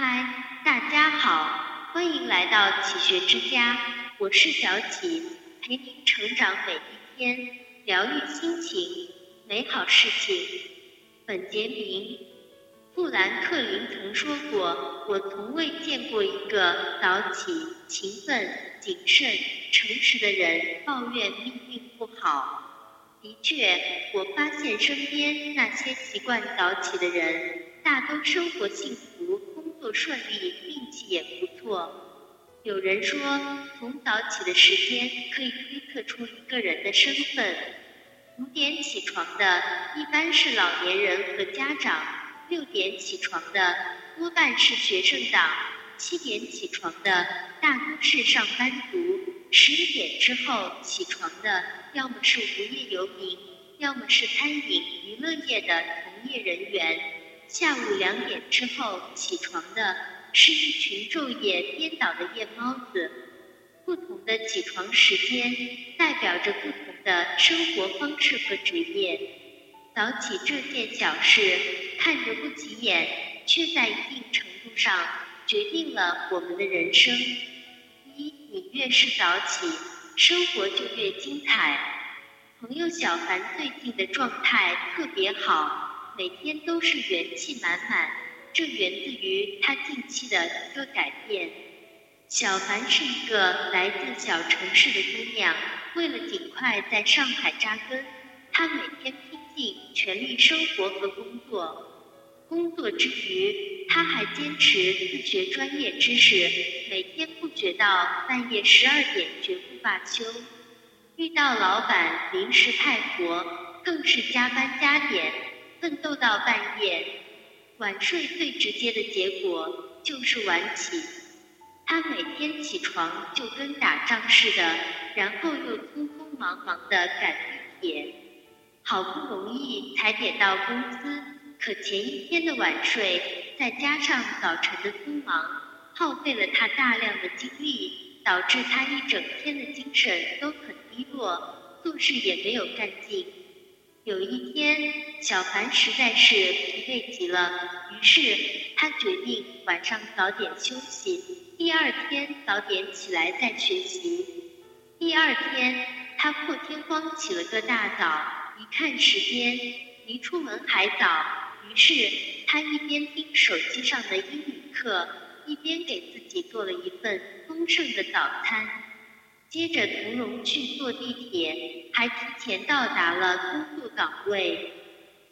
嗨，大家好，欢迎来到启学之家，我是小启，陪您成长每一天，疗愈心情，美好事情。本杰明。富兰克林曾说过：“我从未见过一个早起、勤奋、谨慎、诚实的人抱怨命运不好。”的确，我发现身边那些习惯早起的人，大都生活幸福、工作顺利、运气也不错。有人说，从早起的时间可以推测出一个人的身份。五点起床的，一般是老年人和家长；六点起床的，多半是学生党；七点起床的，大多是上班族；十一点之后起床的。要么是无业游民，要么是餐饮娱乐业的从业人员。下午两点之后起床的是一群昼夜颠倒的夜猫子。不同的起床时间代表着不同的生活方式和职业。早起这件小事看着不起眼，却在一定程度上决定了我们的人生。一，你越是早起。生活就越精彩。朋友小凡最近的状态特别好，每天都是元气满满。这源自于他近期的一个改变。小凡是一个来自小城市的姑娘，为了尽快在上海扎根，她每天拼尽全力生活和工作。工作之余，他还坚持自学专业知识，每天不觉到半夜十二点绝不罢休。遇到老板临时派活，更是加班加点，奋斗到半夜。晚睡最直接的结果就是晚起。他每天起床就跟打仗似的，然后又匆匆忙忙地赶地铁，好不容易才点到公司。可前一天的晚睡，再加上早晨的匆忙，耗费了他大量的精力，导致他一整天的精神都很低落，做事也没有干劲。有一天，小凡实在是疲惫极了，于是他决定晚上早点休息，第二天早点起来再学习。第二天，他破天荒起了个大早，一看时间，离出门还早。于是，他一边听手机上的英语课，一边给自己做了一份丰盛的早餐。接着，从容去坐地铁，还提前到达了工作岗位。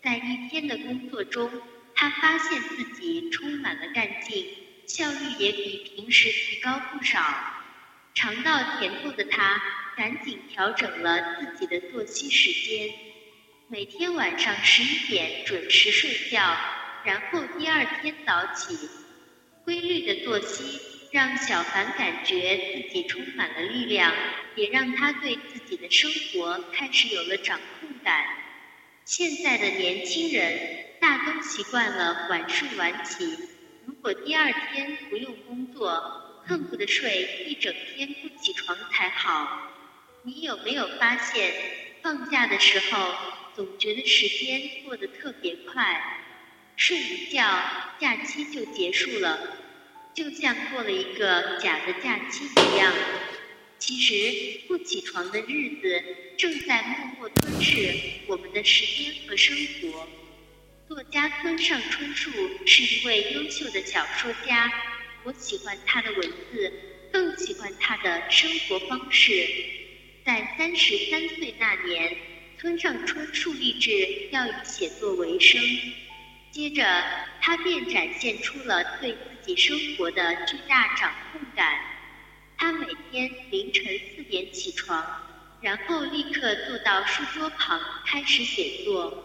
在一天的工作中，他发现自己充满了干劲，效率也比平时提高不少。尝到甜头的他，赶紧调整了自己的作息时间。每天晚上十一点准时睡觉，然后第二天早起。规律的作息让小凡感觉自己充满了力量，也让他对自己的生活开始有了掌控感。现在的年轻人大都习惯了晚睡晚起，如果第二天不用工作，恨不得睡一整天不起床才好。你有没有发现，放假的时候？总觉得时间过得特别快，睡一觉，假期就结束了，就像过了一个假的假期一样。其实不起床的日子正在默默吞噬我们的时间和生活。作家村上春树是一位优秀的小说家，我喜欢他的文字，更喜欢他的生活方式。在三十三岁那年。村上春树立志要以写作为生，接着他便展现出了对己生活的巨大掌控感。他每天凌晨四点起床，然后立刻坐到书桌旁开始写作，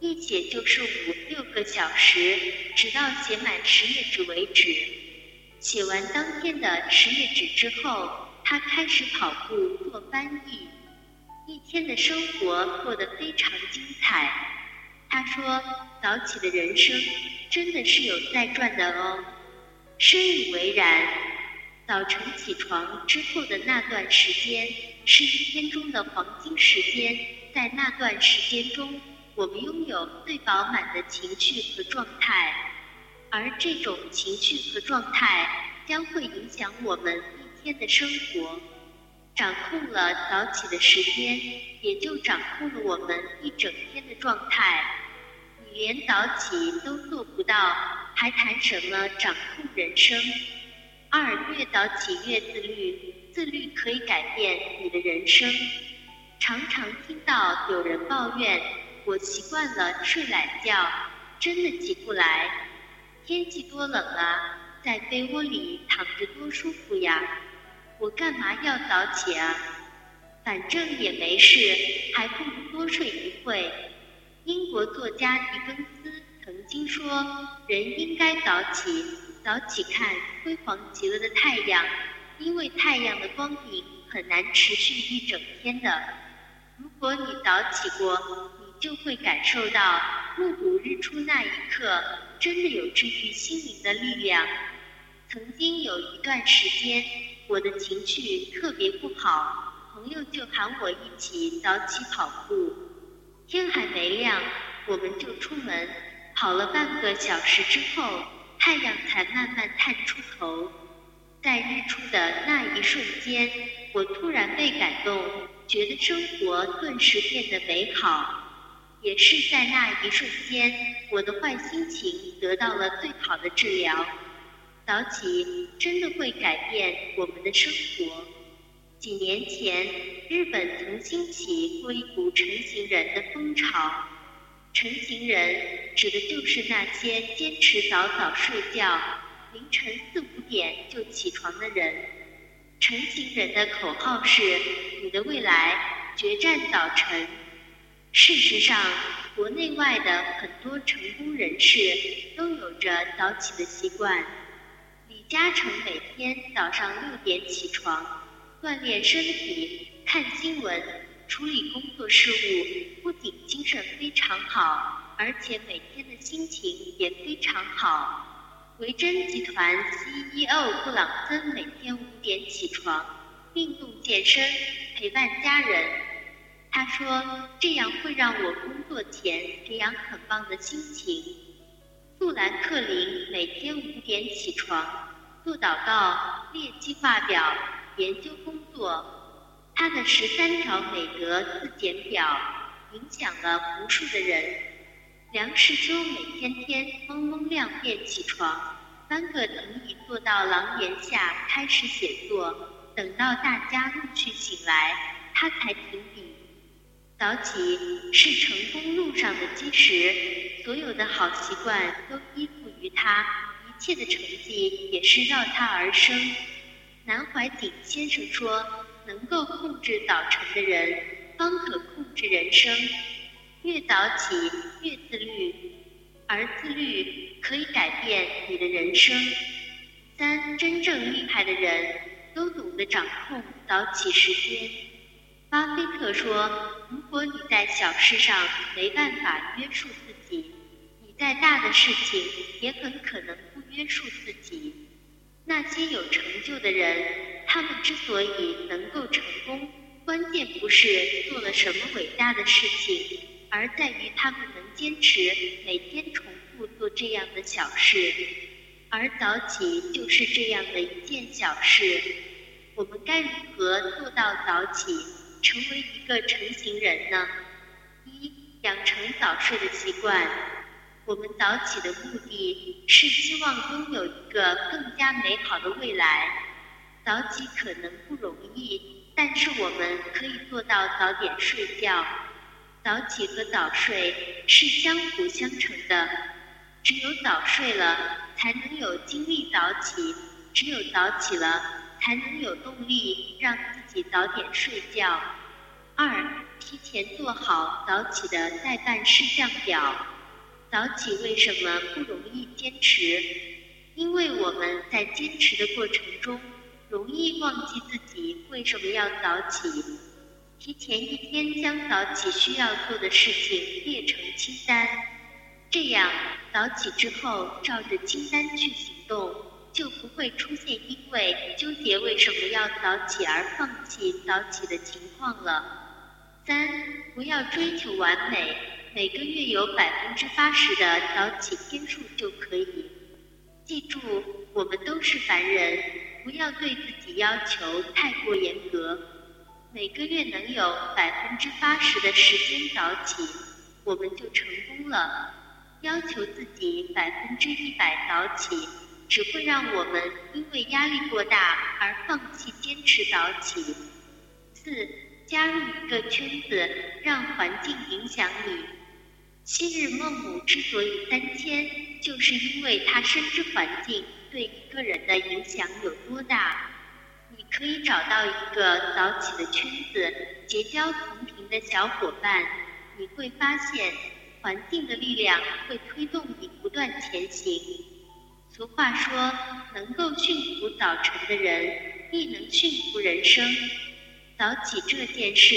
一写就是五六个小时，直到写满十页纸为止。写完当天的十页纸之后，他开始跑步做翻译。一天的生活过得非常精彩。他说：“早起的人生真的是有在赚的哦。”深以为然。早晨起床之后的那段时间是一天中的黄金时间，在那段时间中，我们拥有最饱满的情绪和状态。而这种情绪和状态将会影响我们一天的生活。掌控了早起的时间，也就掌控了我们一整天的状态。你连早起都做不到，还谈什么掌控人生？二，越早起越自律，自律可以改变你的人生。常常听到有人抱怨，我习惯了睡懒觉，真的起不来。天气多冷啊，在被窝里躺着多舒服呀。我干嘛要早起啊？反正也没事，还不如多睡一会。英国作家狄更斯听说：“人应该早起，早起看辉煌极了的太阳，因为太阳的光明很难持续一整天的。如果你早起过，你就会感受到目睹日出那一刻，真的有治愈心灵的力量。”曾经有一段时间。我的情绪特别不好，朋友就喊我一起早起跑步。天还没亮，我们就出门，跑了半个小时之后，太阳才慢慢探出头。在日出的那一瞬间，我突然被感动，觉得生活顿时变得美好。也是在那一瞬间，我的坏心情得到了最好的治疗。早起真的会改变我们的生活。几年前，日本曾兴起过一股晨行人的风潮。晨型人指的就是那些坚持早早睡觉、凌晨四五点就起床的人。晨型人的口号是“你的未来决战早晨”。事实上，国内外的很多成功人士都有着早起的习惯。李嘉诚每天早上六点起床，锻炼身体，看新闻，处理工作事务，不仅精神非常好，而且每天的心情也非常好。维珍集团 CEO 布朗森每天五点起床，运动健身，陪伴家人。他说：“这样会让我工作前培养很棒的心情。”富兰克林每天五点起床。做祷告、列计划表、研究工作，他的十三条美德自检表影响了无数的人。梁实秋每天天蒙蒙亮便起床，搬个藤椅坐到廊檐下开始写作，等到大家陆续醒来，他才停笔。早起是成功路上的基石，所有的好习惯都依附于他。一切的成绩也是绕他而生。南怀瑾先生说：“能够控制早晨的人，方可控制人生。越早起越自律，而自律可以改变你的人生。”三，真正厉害的人都懂得掌控早起时间。巴菲特说：“如果你在小事上没办法约束自己，你再大的事情也很可能不。”约束自己。那些有成就的人，他们之所以能够成功，关键不是做了什么伟大的事情，而在于他们能坚持每天重复做这样的小事。而早起就是这样的一件小事。我们该如何做到早起，成为一个成型人呢？一，养成早睡的习惯。我们早起的目的是希望拥有一个更加美好的未来。早起可能不容易，但是我们可以做到早点睡觉。早起和早睡是相辅相成的，只有早睡了，才能有精力早起；只有早起了，才能有动力让自己早点睡觉。二，提前做好早起的待办事项表。早起为什么不容易坚持？因为我们在坚持的过程中，容易忘记自己为什么要早起。提前一天将早起需要做的事情列成清单，这样早起之后照着清单去行动，就不会出现因为纠结为什么要早起而放弃早起的情况了。三，不要追求完美。每个月有百分之八十的早起天数就可以。记住，我们都是凡人，不要对自己要求太过严格。每个月能有百分之八十的时间早起，我们就成功了。要求自己百分之一百早起，只会让我们因为压力过大而放弃坚持早起。四，加入一个圈子，让环境影响你。昔日孟母之所以三迁，就是因为他深知环境对一个人的影响有多大。你可以找到一个早起的圈子，结交同频的小伙伴，你会发现环境的力量会推动你不断前行。俗话说，能够驯服早晨的人，亦能驯服人生。早起这件事，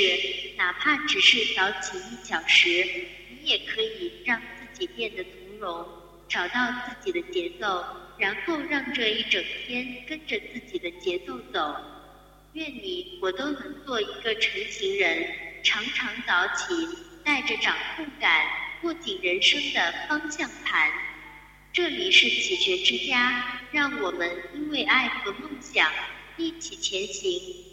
哪怕只是早起一小时，你也可以让自己变得从容，找到自己的节奏。然后让这一整天跟着自己的节奏走。愿你我都能做一个成型人，常常早起，带着掌控感，握紧人生的方向盘。这里是启学之家，让我们因为爱和梦想一起前行。